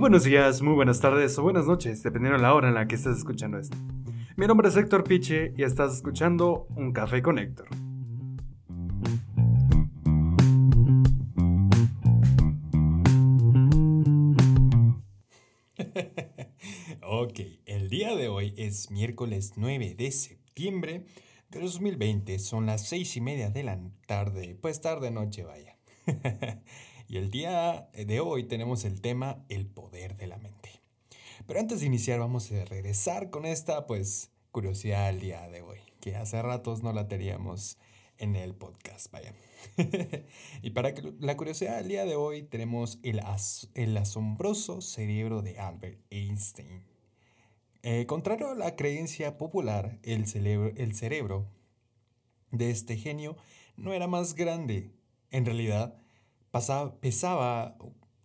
buenos días, muy buenas tardes o buenas noches, dependiendo de la hora en la que estés escuchando esto. Mi nombre es Héctor Piche y estás escuchando Un Café con Héctor. ok, el día de hoy es miércoles 9 de septiembre de 2020. Son las seis y media de la tarde, pues tarde noche vaya. y el día de hoy tenemos el tema el poder de la mente. Pero antes de iniciar vamos a regresar con esta pues curiosidad al día de hoy, que hace ratos no la teníamos en el podcast, vaya. y para la curiosidad del día de hoy tenemos el, el asombroso cerebro de Albert Einstein. Eh, contrario a la creencia popular, el cerebro, el cerebro de este genio no era más grande. En realidad, pesaba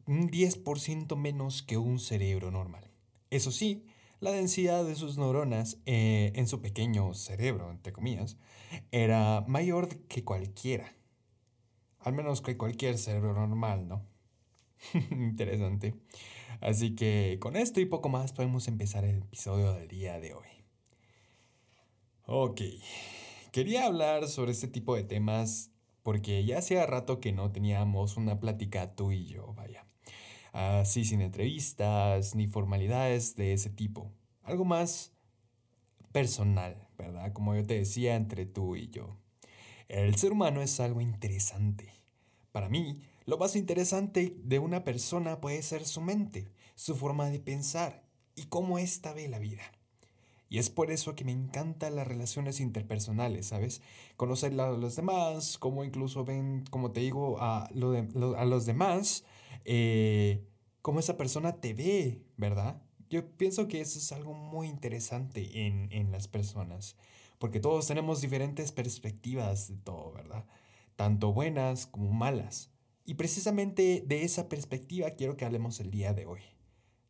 un 10% menos que un cerebro normal. Eso sí, la densidad de sus neuronas eh, en su pequeño cerebro, entre comillas, era mayor que cualquiera. Al menos que cualquier cerebro normal, ¿no? Interesante. Así que con esto y poco más podemos empezar el episodio del día de hoy. Ok, quería hablar sobre este tipo de temas porque ya hacía rato que no teníamos una plática tú y yo, vaya. Así sin entrevistas ni formalidades de ese tipo. Algo más personal, ¿verdad? Como yo te decía, entre tú y yo. El ser humano es algo interesante. Para mí, lo más interesante de una persona puede ser su mente, su forma de pensar y cómo ésta ve la vida. Y es por eso que me encantan las relaciones interpersonales, ¿sabes? Conocer a los demás, cómo incluso ven, como te digo, a, a los demás, eh, cómo esa persona te ve, ¿verdad? Yo pienso que eso es algo muy interesante en, en las personas, porque todos tenemos diferentes perspectivas de todo, ¿verdad? Tanto buenas como malas. Y precisamente de esa perspectiva quiero que hablemos el día de hoy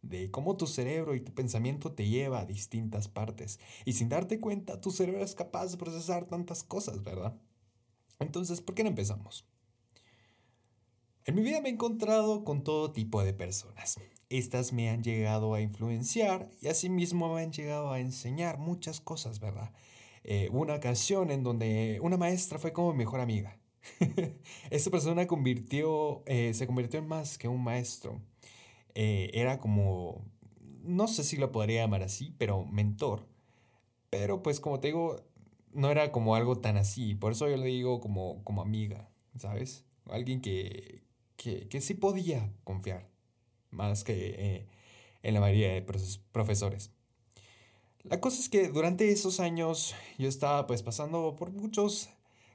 de cómo tu cerebro y tu pensamiento te lleva a distintas partes. Y sin darte cuenta, tu cerebro es capaz de procesar tantas cosas, ¿verdad? Entonces, ¿por qué no empezamos? En mi vida me he encontrado con todo tipo de personas. Estas me han llegado a influenciar y asimismo me han llegado a enseñar muchas cosas, ¿verdad? Eh, una ocasión en donde una maestra fue como mi mejor amiga. Esta persona convirtió, eh, se convirtió en más que un maestro. Eh, era como, no sé si lo podría llamar así, pero mentor. Pero pues como te digo, no era como algo tan así. Por eso yo le digo como, como amiga, ¿sabes? Alguien que, que, que sí podía confiar, más que eh, en la mayoría de profesores. La cosa es que durante esos años yo estaba pues pasando por muchos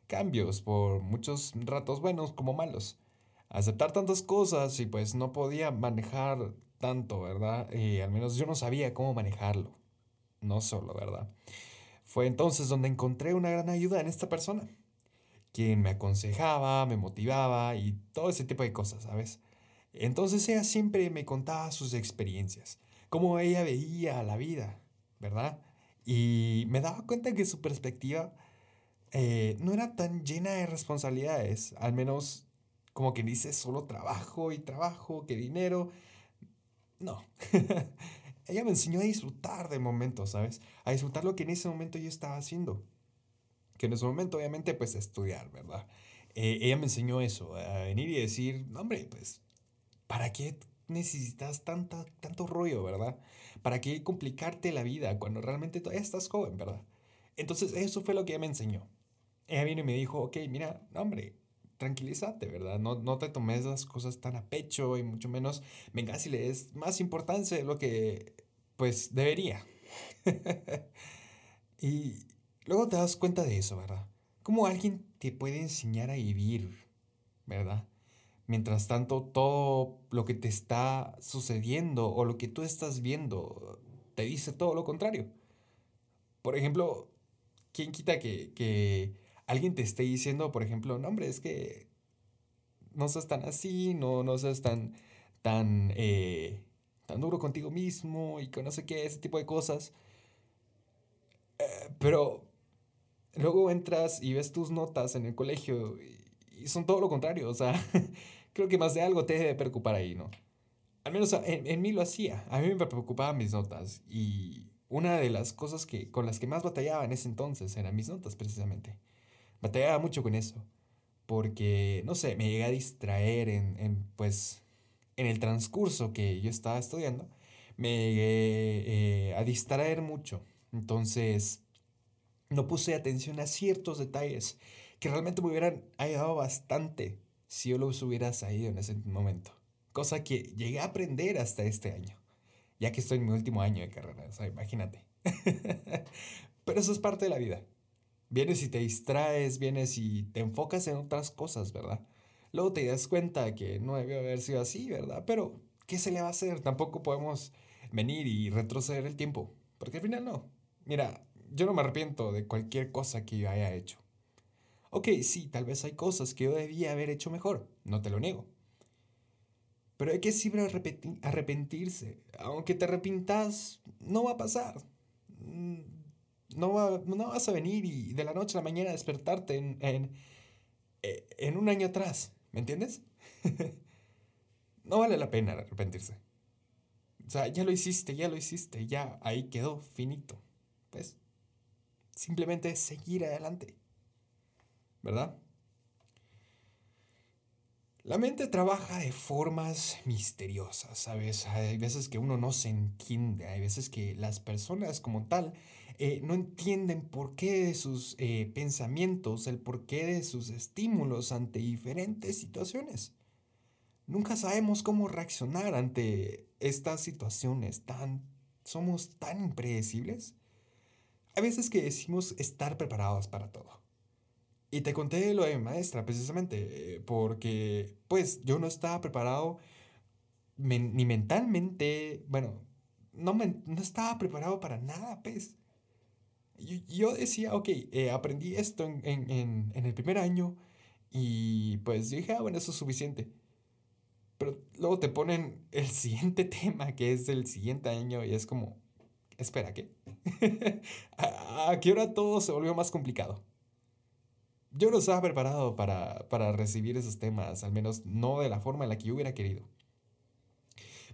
cambios, por muchos ratos buenos como malos aceptar tantas cosas y pues no podía manejar tanto, ¿verdad? Y al menos yo no sabía cómo manejarlo. No solo, ¿verdad? Fue entonces donde encontré una gran ayuda en esta persona, quien me aconsejaba, me motivaba y todo ese tipo de cosas, ¿sabes? Entonces ella siempre me contaba sus experiencias, cómo ella veía la vida, ¿verdad? Y me daba cuenta que su perspectiva eh, no era tan llena de responsabilidades, al menos como que dice solo trabajo y trabajo, que dinero. No. Ella me enseñó a disfrutar de momentos, ¿sabes? A disfrutar lo que en ese momento yo estaba haciendo. Que en ese momento, obviamente, pues estudiar, ¿verdad? Eh, ella me enseñó eso, a venir y decir, hombre, pues, ¿para qué necesitas tanta, tanto rollo, verdad? ¿Para qué complicarte la vida cuando realmente todavía estás joven, verdad? Entonces, eso fue lo que ella me enseñó. Ella vino y me dijo, ok, mira, hombre, tranquilízate, ¿verdad? No, no te tomes las cosas tan a pecho y mucho menos vengas y le des más importancia de lo que pues debería. y luego te das cuenta de eso, ¿verdad? Cómo alguien te puede enseñar a vivir, ¿verdad? Mientras tanto, todo lo que te está sucediendo o lo que tú estás viendo te dice todo lo contrario. Por ejemplo, ¿quién quita que, que alguien te esté diciendo, por ejemplo, no, hombre, es que no seas tan así, no, no seas tan, tan, eh, tan duro contigo mismo y que no sé qué, ese tipo de cosas. Eh, pero luego entras y ves tus notas en el colegio y, son todo lo contrario, o sea, creo que más de algo te debe preocupar ahí, ¿no? al menos en, mí lo hacía. A mí me preocupaban mis notas y una de las cosas que, con las que más batallaba en ese entonces eran mis notas, precisamente. Batallaba mucho con eso, porque, no sé, me llegué a distraer en, en pues, en el transcurso que yo estaba estudiando, me llegué eh, a distraer mucho. Entonces, no puse atención a ciertos detalles que realmente me hubieran ayudado bastante si yo los hubiera sabido en ese momento. Cosa que llegué a aprender hasta este año, ya que estoy en mi último año de carrera, o sea, imagínate. Pero eso es parte de la vida. Vienes y te distraes, vienes y te enfocas en otras cosas, ¿verdad? Luego te das cuenta que no debió haber sido así, ¿verdad? Pero, ¿qué se le va a hacer? Tampoco podemos venir y retroceder el tiempo, porque al final no. Mira, yo no me arrepiento de cualquier cosa que yo haya hecho. Ok, sí, tal vez hay cosas que yo debía haber hecho mejor, no te lo niego. Pero hay que siempre arrepentirse. Aunque te arrepintas, no va a pasar. No, va, no vas a venir y de la noche a la mañana despertarte en, en, eh, en un año atrás. ¿Me entiendes? no vale la pena arrepentirse. O sea, ya lo hiciste, ya lo hiciste, ya ahí quedó, finito. Pues simplemente seguir adelante. ¿Verdad? La mente trabaja de formas misteriosas, ¿sabes? Hay veces que uno no se entiende, hay veces que las personas como tal eh, no entienden por qué de sus eh, pensamientos, el porqué de sus estímulos ante diferentes situaciones. Nunca sabemos cómo reaccionar ante estas situaciones tan... Somos tan impredecibles. Hay veces que decimos estar preparados para todo. Y te conté lo de maestra, precisamente, eh, porque pues yo no estaba preparado ni mentalmente, bueno, no, no estaba preparado para nada, pues. Yo, decía, ok, eh, aprendí esto en, en, en, el primer año y pues dije, ah, bueno, eso es suficiente. Pero luego te ponen el siguiente tema, que es el siguiente año, y es como, espera, ¿qué? ¿A, ¿A qué hora todo se volvió más complicado? yo no estaba preparado para, para recibir esos temas, al menos no de la forma en la que yo hubiera querido.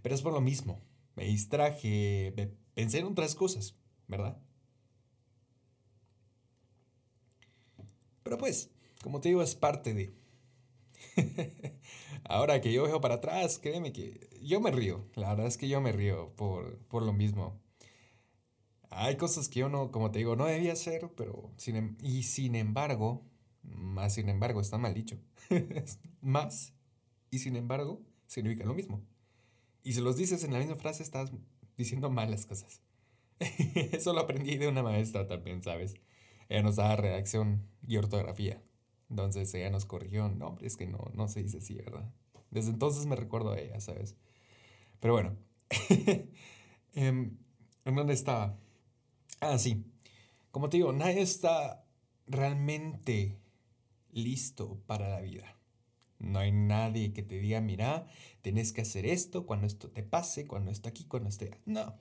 Pero es por lo mismo, me distraje, pensé en otras cosas, ¿verdad? Pero pues, como te digo, es parte de... Ahora que yo veo para atrás, créeme que yo me río. La verdad es que yo me río por, por lo mismo. Hay cosas que yo no, como te digo, no debía hacer, pero em, y sin embargo, más sin embargo, está mal dicho. más y sin embargo significa lo mismo. Y si los dices en la misma frase, estás diciendo malas cosas. Eso lo aprendí de una maestra también, ¿sabes? Ella nos daba redacción y ortografía. Entonces ella nos corrigió. No, hombre, es que no, no se dice así, ¿verdad? Desde entonces me recuerdo a ella, ¿sabes? Pero bueno. Em, ¿En dónde estaba? Ah, sí. Como te digo, nadie está realmente listo para la vida. No hay nadie que te diga, mira, tienes que hacer esto cuando esto te pase, cuando esto aquí, cuando esté. No.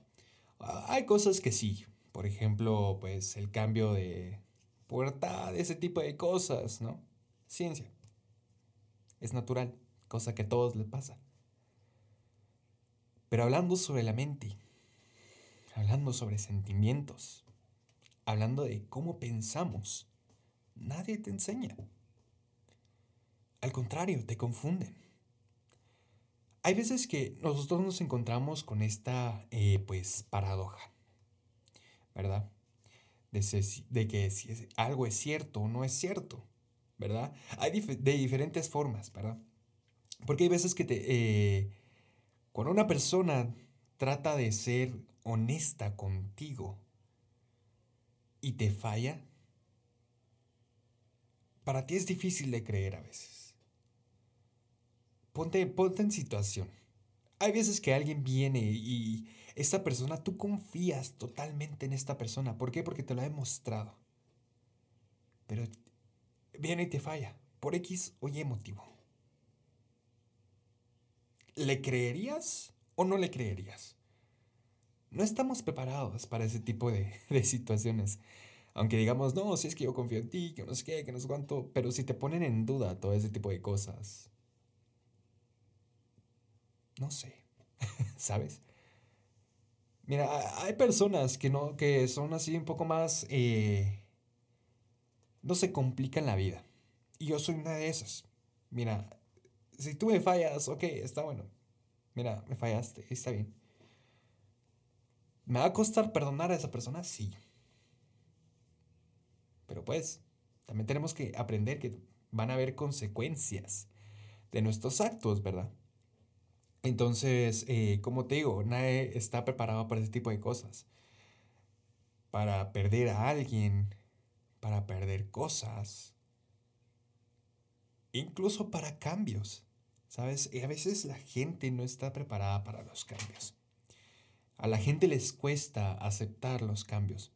Hay cosas que sí. Por ejemplo, pues el cambio de puerta, ese tipo de cosas, ¿no? Ciencia. Es natural, cosa que a todos les pasa. Pero hablando sobre la mente, hablando sobre sentimientos, hablando de cómo pensamos, nadie te enseña. Al contrario, te confunden. Hay veces que nosotros nos encontramos con esta, eh, pues, paradoja, ¿verdad? De, que si algo es cierto o no es cierto, ¿verdad? Hay de diferentes formas, ¿verdad? Porque hay veces que te, eh, cuando una persona trata de ser honesta contigo y te falla, para ti es difícil de creer a veces. Ponte, ponte en situación. Hay veces que alguien viene y esta persona, tú confías totalmente en esta persona. ¿Por qué? Porque te lo ha demostrado. Pero viene y te falla. Por X o Y motivo. ¿Le creerías o no le creerías? No estamos preparados para ese tipo de, de situaciones. Aunque digamos, no, si es que yo confío en ti, que no sé qué, que no sé cuánto. Pero si te ponen en duda todo ese tipo de cosas, no sé. ¿sabes? Mira, hay personas que no, que son así un poco más, eh, no se complican la vida. Y yo soy una de esas. Mira, si tú me fallas, ok, está bueno. Mira, me fallaste, está bien. ¿Me va a costar perdonar a esa persona? Sí. Pero pues, también tenemos que aprender que van a haber consecuencias de nuestros actos, ¿verdad? Entonces, eh, como te digo, nadie está preparado para ese tipo de cosas. Para perder a alguien, para perder cosas, incluso para cambios. ¿Sabes? Y a veces la gente no está preparada para los cambios. A la gente les cuesta aceptar los cambios.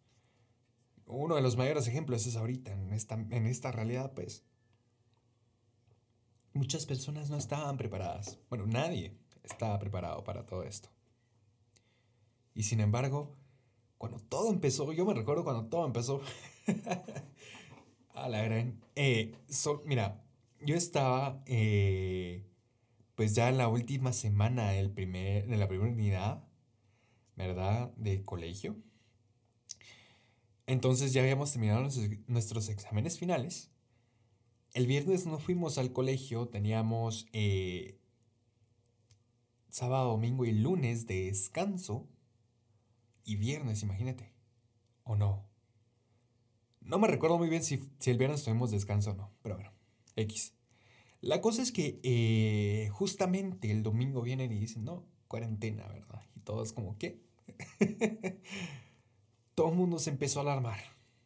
Uno de los mayores ejemplos es ahorita, en esta, en esta realidad, pues. Muchas personas no estaban preparadas. Bueno, nadie estaba preparado para todo esto. Y sin embargo, cuando todo empezó, yo me recuerdo cuando todo empezó. a la gran. Eh, mira, yo estaba, eh, pues ya en la última semana del primer, de la primera unidad, ¿verdad? Del colegio. Entonces ya habíamos terminado nuestros exámenes finales. El viernes no fuimos al colegio, teníamos eh, sábado, domingo y lunes de descanso. Y viernes, imagínate. ¿O no? No me recuerdo muy bien si, el viernes tuvimos descanso o no, pero bueno, X. La cosa es que eh, justamente el domingo vienen y dicen, no, cuarentena, ¿verdad? Y todos como, ¿qué? Todo el mundo se empezó a alarmar.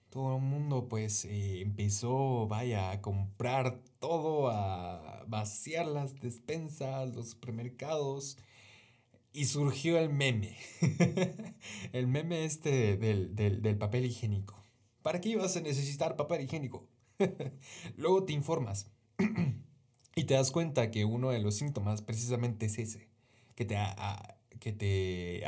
Todo el mundo pues eh, empezó, vaya, a comprar todo, a vaciar las despensas, los supermercados. Y surgió el meme. el meme este del, del papel higiénico. ¿Para qué ibas a necesitar papel higiénico? Luego te informas y te das cuenta que uno de los síntomas precisamente es ese, que te, que te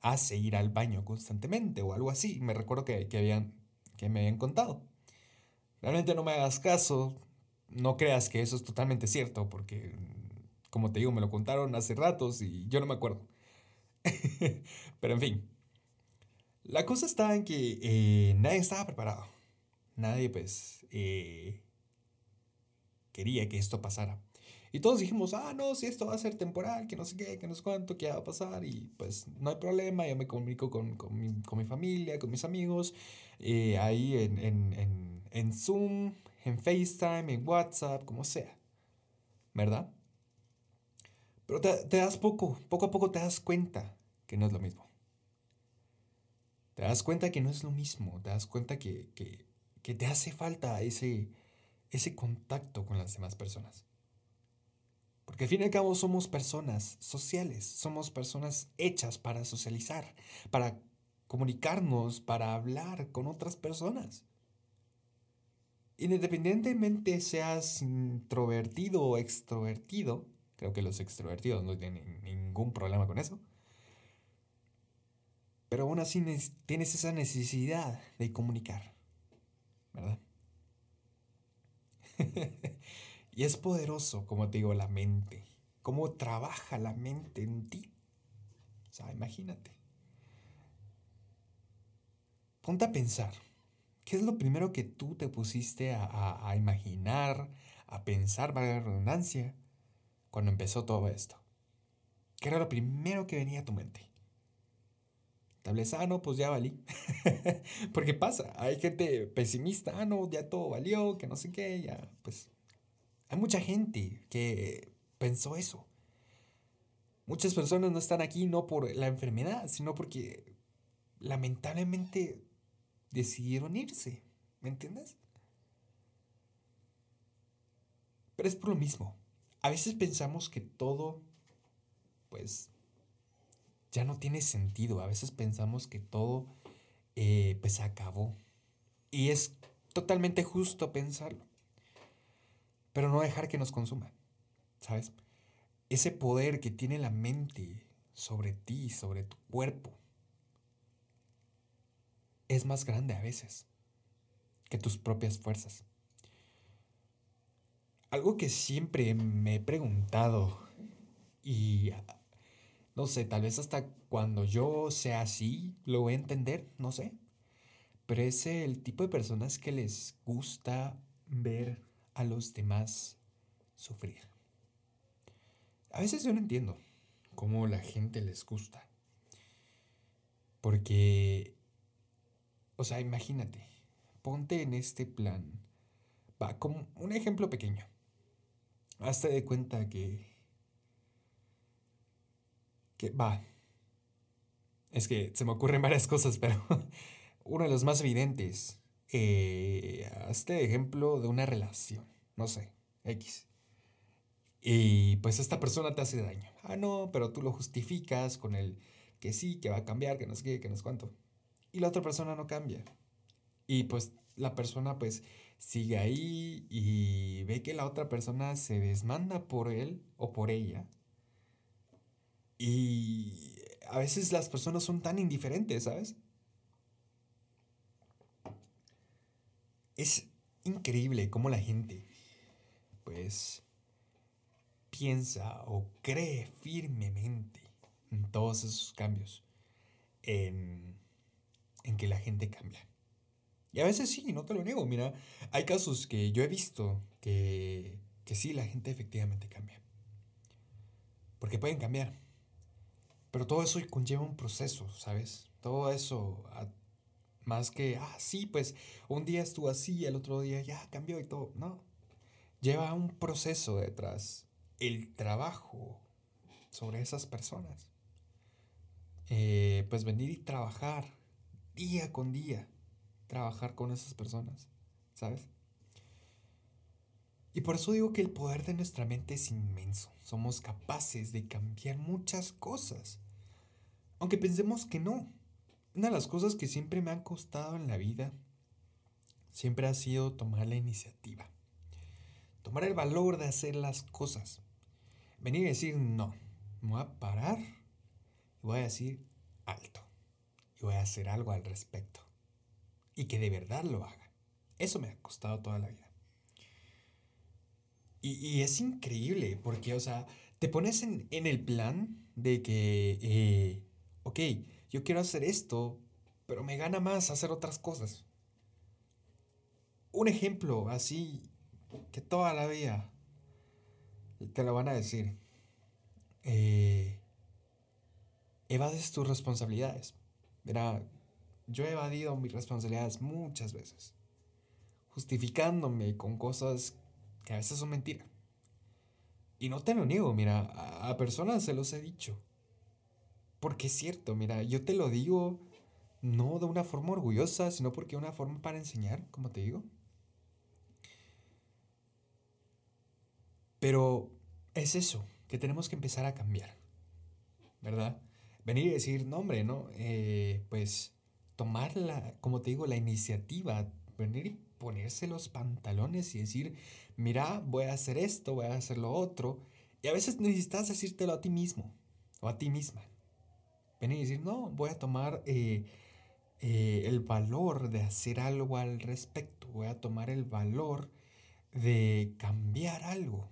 hace ir al baño constantemente o algo así. Me recuerdo que, habían, que me habían contado. Realmente no me hagas caso, no creas que eso es totalmente cierto, porque, como te digo, me lo contaron hace ratos y yo no me acuerdo. Pero en fin, la cosa estaba en que eh, nadie estaba preparado. Nadie, pues, eh, quería que esto pasara. Y todos dijimos, ah, no, si esto va a ser temporal, que no sé qué, que no sé cuánto, que va a pasar. Y pues no hay problema, yo me comunico con, mi, familia, con mis amigos, eh, ahí en, en, en Zoom, en FaceTime, en WhatsApp, como sea. ¿Verdad? Pero te, das poco, poco a poco te das cuenta que no es lo mismo. Te das cuenta que no es lo mismo, te das cuenta que, te hace falta ese, ese contacto con las demás personas. Porque al fin y al cabo somos personas sociales, somos personas hechas para socializar, para comunicarnos, para hablar con otras personas. Independientemente seas introvertido o extrovertido, creo que los extrovertidos no tienen ningún problema con eso, pero aún así tienes esa necesidad de comunicar, ¿verdad? y es poderoso, como te digo, la mente. Cómo trabaja la mente en ti. O sea, imagínate. Ponte a pensar. ¿Qué es lo primero que tú te pusiste a, imaginar, a pensar, para la redundancia, cuando empezó todo esto? ¿Qué era lo primero que venía a tu mente? Tal vez, ah, no, pues ya valí. Porque pasa, hay gente pesimista, ah, no, ya todo valió, que no sé qué, ya, pues. Hay mucha gente que pensó eso. Muchas personas no están aquí no por la enfermedad, sino porque lamentablemente decidieron irse. ¿Me entiendes? Pero es por lo mismo. A veces pensamos que todo, pues, ya no tiene sentido. A veces pensamos que todo eh, pues acabó. Y es totalmente justo pensarlo. Pero no dejar que nos consuma. ¿Sabes? Ese poder que tiene la mente sobre ti, sobre tu cuerpo, es más grande a veces que tus propias fuerzas. Algo que siempre me he preguntado y no sé, tal vez hasta cuando yo sea así, lo voy a entender, no sé. Pero es el tipo de personas que les gusta ver a los demás sufrir. A veces yo no entiendo cómo la gente les gusta. Porque, o sea, imagínate, ponte en este plan. Va, como un ejemplo pequeño. Hazte de cuenta que que va. Es que se me ocurren varias cosas, pero uno de los más evidentes. Eh, este ejemplo de una relación, no sé, X. Y pues esta persona te hace daño. Ah, no, pero tú lo justificas con el que sí, que va a cambiar, que no sé qué, que no es cuánto. Y la otra persona no cambia. Y pues la persona pues sigue ahí y ve que la otra persona se desmanda por él o por ella y a veces las personas son tan indiferentes, ¿sabes? Es increíble cómo la gente, pues, piensa o cree firmemente en todos esos cambios, en, en que la gente cambia. Y a veces sí, no te lo niego. Mira, hay casos que yo he visto que, que sí, la gente efectivamente cambia. Porque pueden cambiar. Pero todo eso conlleva un proceso, ¿sabes? Todo eso, más que, ah, sí, pues un día estuvo así, el otro día ya cambió y todo. No, lleva un proceso detrás, el trabajo sobre esas personas. Eh, pues venir y trabajar día con día, trabajar con esas personas, ¿sabes? Y por eso digo que el poder de nuestra mente es inmenso. Somos capaces de cambiar muchas cosas. Aunque pensemos que no. Una de las cosas que siempre me han costado en la vida siempre ha sido tomar la iniciativa. Tomar el valor de hacer las cosas. Venir y decir no. Me voy a parar y voy a decir alto. Y voy a hacer algo al respecto. Y que de verdad lo haga. Eso me ha costado toda la vida. Y, es increíble porque, o sea, te pones en, el plan de que, eh, ok, yo quiero hacer esto, pero me gana más hacer otras cosas. Un ejemplo así que toda la vida te lo van a decir. Eh, evades tus responsabilidades. Mira, yo he evadido mis responsabilidades muchas veces, justificándome con cosas que a veces son mentiras. Y no te lo niego, mira, a, personas se los he dicho. Porque es cierto, mira, yo te lo digo no de una forma orgullosa, sino porque una forma para enseñar, como te digo. Pero es eso, que tenemos que empezar a cambiar, ¿verdad? Venir y decir, no, hombre, ¿no? Eh, pues tomar la, como te digo, la iniciativa, venir y ponerse los pantalones y decir, mira, voy a hacer esto, voy a hacer lo otro. Y a veces necesitas decírtelo a ti mismo o a ti misma. Venir y decir, no, voy a tomar eh, eh, el valor de hacer algo al respecto. Voy a tomar el valor de cambiar algo.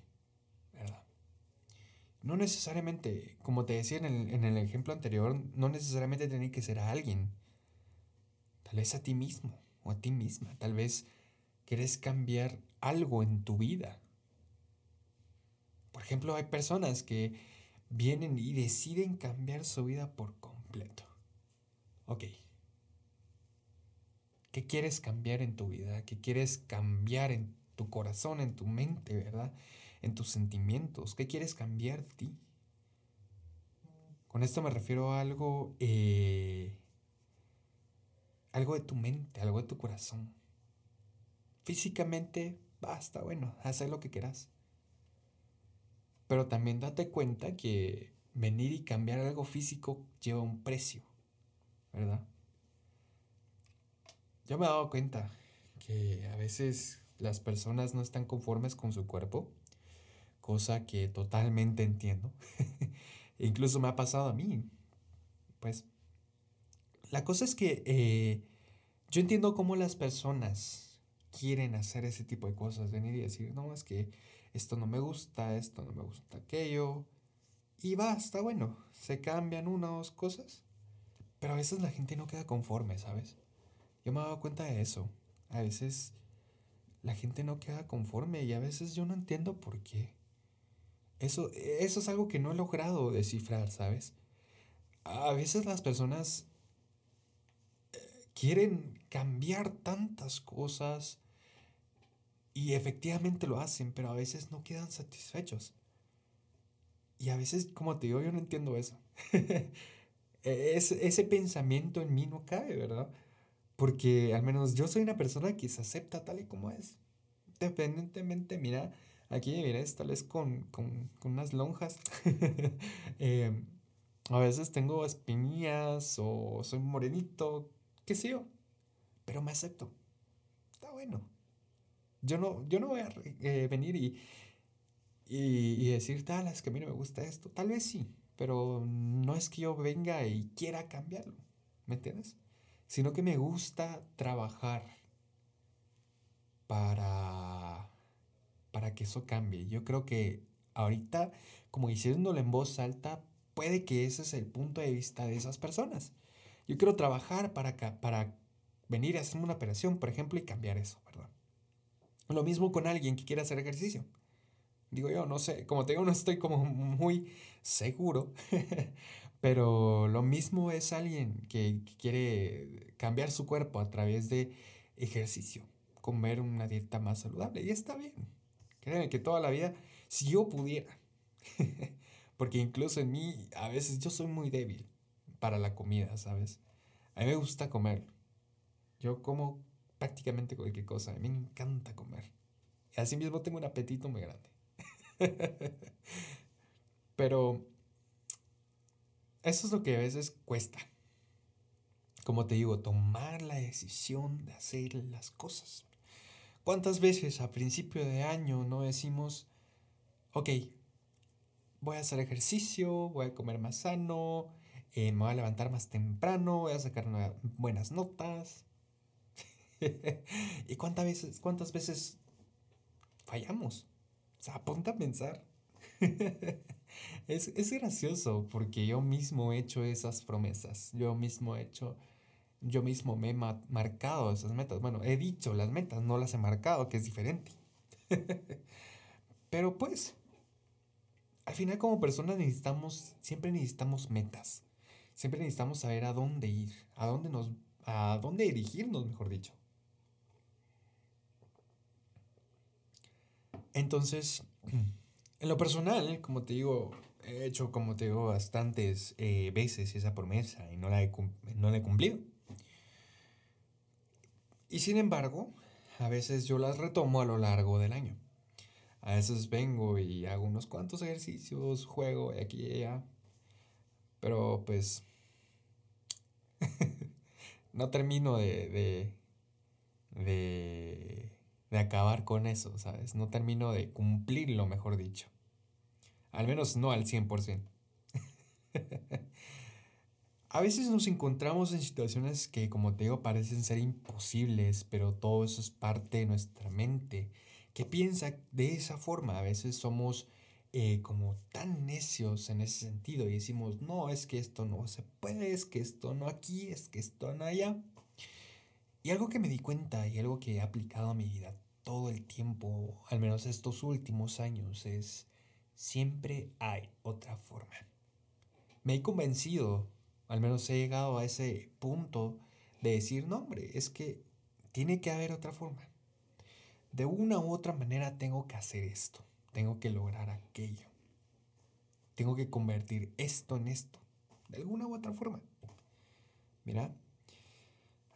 No necesariamente, como te decía en el, en el ejemplo anterior, no necesariamente tiene que ser a alguien. Tal vez a ti mismo o a ti misma. Tal vez quieres cambiar algo en tu vida. Por ejemplo, hay personas que vienen y deciden cambiar su vida por completo. Ok. ¿Qué quieres cambiar en tu vida? ¿Qué quieres cambiar en tu corazón, en tu mente, verdad? En tus sentimientos. ¿Qué quieres cambiar de ti? Con esto me refiero a algo, eh, algo de tu mente, algo de tu corazón. Físicamente, basta, bueno, haz lo que quieras. Pero también date cuenta que venir y cambiar algo físico lleva un precio, ¿verdad? Yo me he dado cuenta que a veces las personas no están conformes con su cuerpo, cosa que totalmente entiendo. Incluso me ha pasado a mí. Pues la cosa es que eh, yo entiendo cómo las personas quieren hacer ese tipo de cosas, venir y decir, no, es que esto no me gusta, esto no me gusta aquello. Y va, está bueno. Se cambian unas cosas. Pero a veces la gente no queda conforme, ¿sabes? Yo me he dado cuenta de eso. A veces la gente no queda conforme y a veces yo no entiendo por qué. Eso, eso es algo que no he logrado descifrar, ¿sabes? A veces las personas eh, quieren cambiar tantas cosas y efectivamente lo hacen, pero a veces no quedan satisfechos. Y a veces, como te digo, yo no entiendo eso. E-, ese, ese pensamiento en mí no cabe, ¿verdad? Porque al menos yo soy una persona que se acepta tal y como es. Independientemente, mira, aquí, mira, tal vez con, con, con unas lonjas. Em, a veces tengo espinillas o soy morenito, qué sé yo. Pero me acepto. Está bueno. Yo no, yo no voy a eh, venir y, y, decir, tal, es que a mí no me gusta esto. Tal vez sí, pero no es que yo venga y quiera cambiarlo, ¿me entiendes? Sino que me gusta trabajar para, para que eso cambie. Yo creo que ahorita, como diciéndolo en voz alta, puede que ese es el punto de vista de esas personas. Yo quiero trabajar para, para venir a hacerme una operación, por ejemplo, y cambiar eso, ¿verdad? Lo mismo con alguien que quiera hacer ejercicio. Digo yo, no sé, como te digo, no estoy como muy seguro, pero lo mismo es alguien que, quiere cambiar su cuerpo a través de ejercicio, comer una dieta más saludable, y está bien. Que toda la vida, si yo pudiera, porque incluso en mí, a veces yo soy muy débil para la comida, ¿sabes? A mí me gusta comer. Yo como prácticamente cualquier cosa, a mí me encanta comer. Y así mismo tengo un apetito muy grande. Pero eso es lo que a veces cuesta. Como te digo, tomar la decisión de hacer las cosas. ¿Cuántas veces a principio de año no decimos, ok, voy a hacer ejercicio, voy a comer más sano, eh, me voy a levantar más temprano, voy a sacar buenas notas? ¿Y cuántas veces, cuántas veces fallamos? O sea, ponte a pensar. es, es, gracioso porque yo mismo he hecho esas promesas. Yo mismo he hecho, yo mismo me he marcado esas metas. Bueno, he dicho las metas, no las he marcado, que es diferente. Pero pues, al final como personas necesitamos, siempre necesitamos metas. Siempre necesitamos saber a dónde ir, a dónde nos, a dónde dirigirnos, mejor dicho. Entonces, en lo personal, como te digo, he hecho, como te digo, bastantes eh, veces esa promesa y no la, he, no la he cumplido. Y sin embargo, a veces yo las retomo a lo largo del año. A veces vengo y hago unos cuantos ejercicios, juego de aquí y allá. Pero pues no termino de, de, de de acabar con eso, ¿sabes? No termino de cumplirlo, mejor dicho. Al menos no al 100%. A veces nos encontramos en situaciones que, como te digo, parecen ser imposibles, pero todo eso es parte de nuestra mente, que piensa de esa forma. A veces somos eh, como tan necios en ese sentido y decimos, no, es que esto no se puede, es que esto no aquí, es que esto no allá. Y algo que me di cuenta y algo que he aplicado a mi vida todo el tiempo, al menos estos últimos años, es siempre hay otra forma. Me he convencido, al menos he llegado a ese punto de decir, no hombre, es que tiene que haber otra forma. De una u otra manera tengo que hacer esto, tengo que lograr aquello. Tengo que convertir esto en esto, de alguna u otra forma. Mira,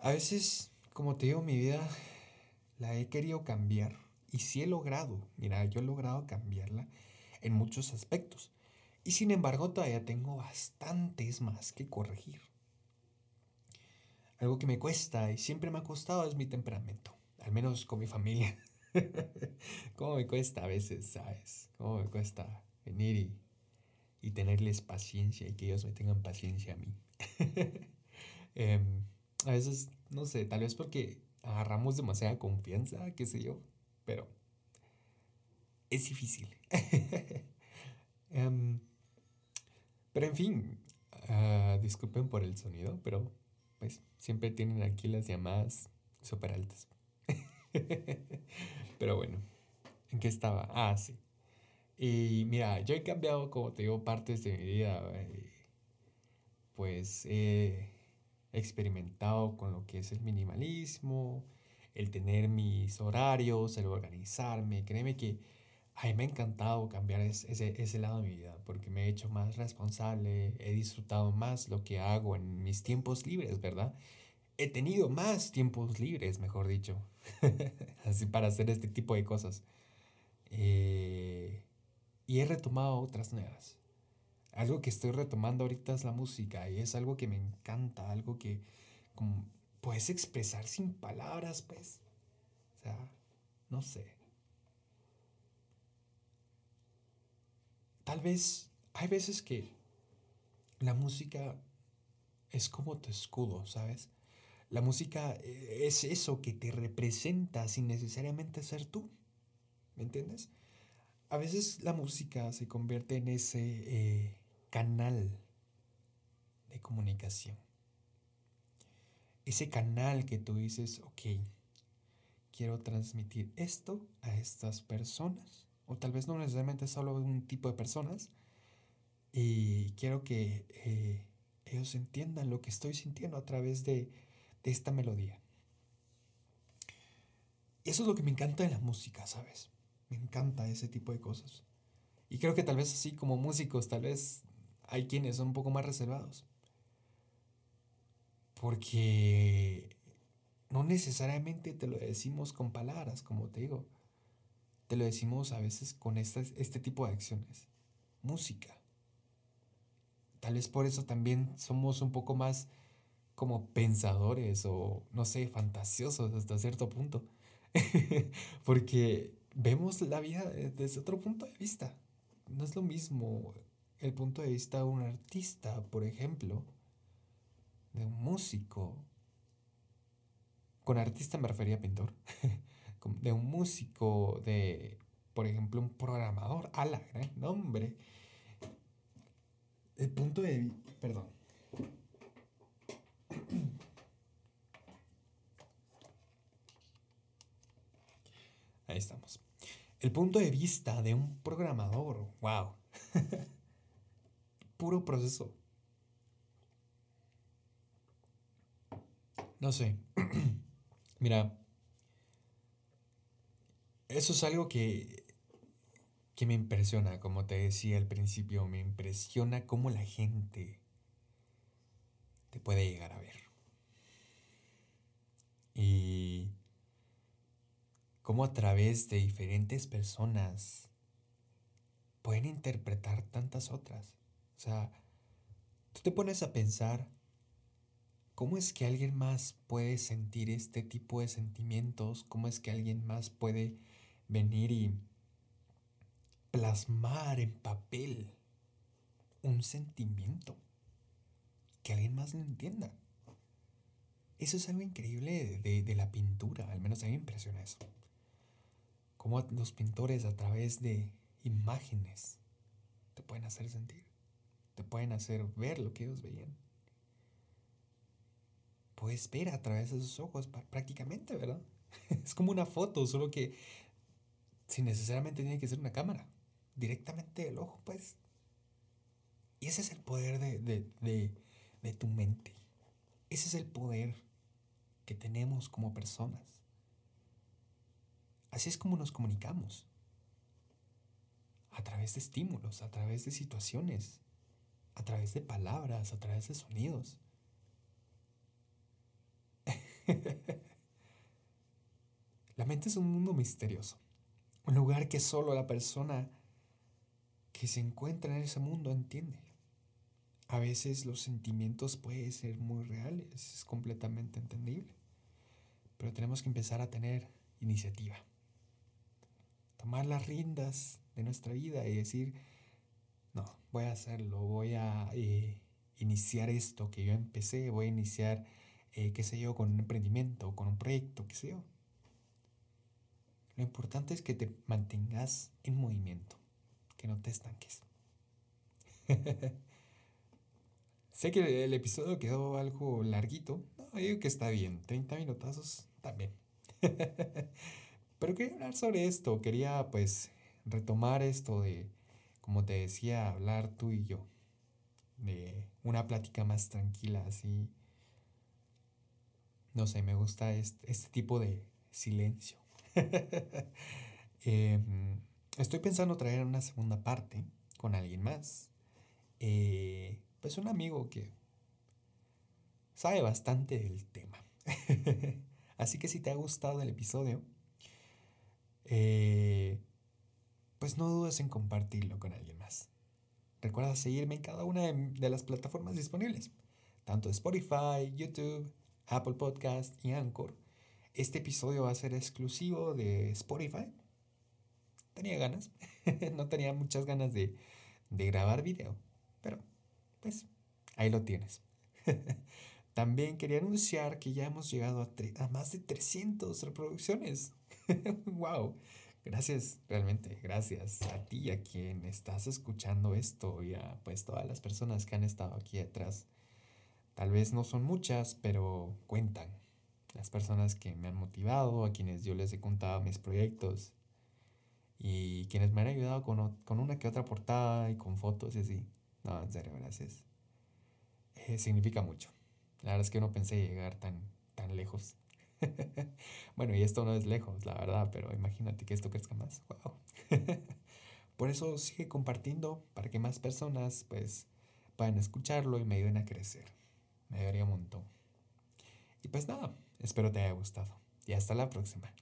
a veces, como te digo, mi vida la he querido cambiar y sí he logrado, mira, yo he logrado cambiarla en muchos aspectos. Y sin embargo todavía tengo bastantes más que corregir. Algo que me cuesta y siempre me ha costado es mi temperamento, al menos con mi familia. Cómo me cuesta a veces, ¿sabes? Cómo me cuesta venir y, y tenerles paciencia y que ellos me tengan paciencia a mí. Em, a veces, no sé, tal vez porque agarramos demasiada confianza, qué sé yo, pero es difícil. Em, Pero en fin, uh, disculpen por el sonido, pero pues siempre tienen aquí las llamadas súper altas. pero bueno, ¿en qué estaba? Ah, sí. Y mira, yo he cambiado, como te digo, partes de mi vida. Eh, pues he experimentado con lo que es el minimalismo, el tener mis horarios, el organizarme. Créeme que a mí me ha encantado cambiar ese, ese lado de mi vida porque me he hecho más responsable, he disfrutado más lo que hago en mis tiempos libres, ¿verdad? He tenido más tiempos libres, mejor dicho, así para hacer este tipo de cosas. Eh, y he retomado otras nuevas. Algo que estoy retomando ahorita es la música y es algo que me encanta, algo que como, puedes expresar sin palabras, pues. O sea, no sé. Tal vez hay veces que la música es como tu escudo, ¿sabes? La música es eso que te representa sin necesariamente ser tú. ¿Me entiendes? A veces la música se convierte en ese eh, canal de comunicación. Ese canal que tú dices, ok, quiero transmitir esto a estas personas o tal vez no necesariamente solo un tipo de personas, y quiero que eh, ellos entiendan lo que estoy sintiendo a través de, de esta melodía. Y eso es lo que me encanta de la música, ¿sabes? Me encanta ese tipo de cosas. Y creo que tal vez así como músicos, tal vez hay quienes son un poco más reservados. Porque no necesariamente te lo decimos con palabras, como te digo. Te lo decimos a veces con este tipo de acciones. Música. Tal vez por eso también somos un poco más como pensadores o, no sé, fantasiosos hasta cierto punto. Porque vemos la vida desde otro punto de vista. No es lo mismo el punto de vista de un artista, por ejemplo, de un músico. Con artista me refería a pintor. de un músico, de, por ejemplo, un programador. A gran nombre. El punto de... Perdón. Ahí estamos. El punto de vista de un programador. ¡Wow! Puro proceso. No sé. Mira, eso es algo que, que me impresiona, como te decía al principio, me impresiona cómo la gente te puede llegar a ver. Y cómo a través de diferentes personas pueden interpretar tantas otras. O sea, tú te pones a pensar cómo es que alguien más puede sentir este tipo de sentimientos, cómo es que alguien más puede venir y plasmar en papel un sentimiento que alguien más lo entienda. Eso es algo increíble de, la pintura, al menos a mí me impresiona eso. Cómo los pintores a través de imágenes te pueden hacer sentir, te pueden hacer ver lo que ellos veían. Puedes ver a través de sus ojos prácticamente, ¿verdad? Es como una foto, solo que sin necesariamente tiene que ser una cámara, directamente el ojo, pues. Y ese es el poder de, tu mente. Ese es el poder que tenemos como personas. Así es como nos comunicamos. A través de estímulos, a través de situaciones, a través de palabras, a través de sonidos. La mente es un mundo misterioso. Un lugar que solo la persona que se encuentra en ese mundo entiende. A veces los sentimientos pueden ser muy reales, es completamente entendible. Pero tenemos que empezar a tener iniciativa. Tomar las riendas de nuestra vida y decir, no, voy a hacerlo, voy a eh, iniciar esto que yo empecé, voy a iniciar, eh, qué sé yo, con un emprendimiento, con un proyecto, qué sé yo. Lo importante es que te mantengas en movimiento, que no te estanques. Sé que el episodio quedó algo larguito. No, digo que está bien. 30 minutazos también. Pero quería hablar sobre esto. Quería pues retomar esto de, como te decía, hablar tú y yo. De una plática más tranquila, así. No sé, me gusta este, este tipo de silencio. Em, estoy pensando traer una segunda parte con alguien más. Eh, pues un amigo que sabe bastante del tema. Así que si te ha gustado el episodio, eh, pues no dudes en compartirlo con alguien más. Recuerda seguirme en cada una de, las plataformas disponibles, tanto Spotify, YouTube, Apple Podcast y Anchor. Este episodio va a ser exclusivo de Spotify. Tenía ganas, no tenía muchas ganas de, de grabar video, pero pues ahí lo tienes. También quería anunciar que ya hemos llegado a, más de 300 reproducciones. ¡Wow! Gracias, realmente, gracias a ti, a quien estás escuchando esto y a pues todas las personas que han estado aquí detrás. Tal vez no son muchas, pero cuentan. Las personas que me han motivado, a quienes yo les he contado mis proyectos y quienes me han ayudado con, con una que otra portada y con fotos y así. No, en serio, gracias. Eh, significa mucho. La verdad es que no pensé llegar tan, tan lejos. bueno, y esto no es lejos, la verdad, pero imagínate que esto crezca más. Wow. Por eso sigue compartiendo para que más personas pues puedan escucharlo y me ayuden a crecer. Me ayudaría un montón. Y pues nada, espero te haya gustado. Y hasta la próxima.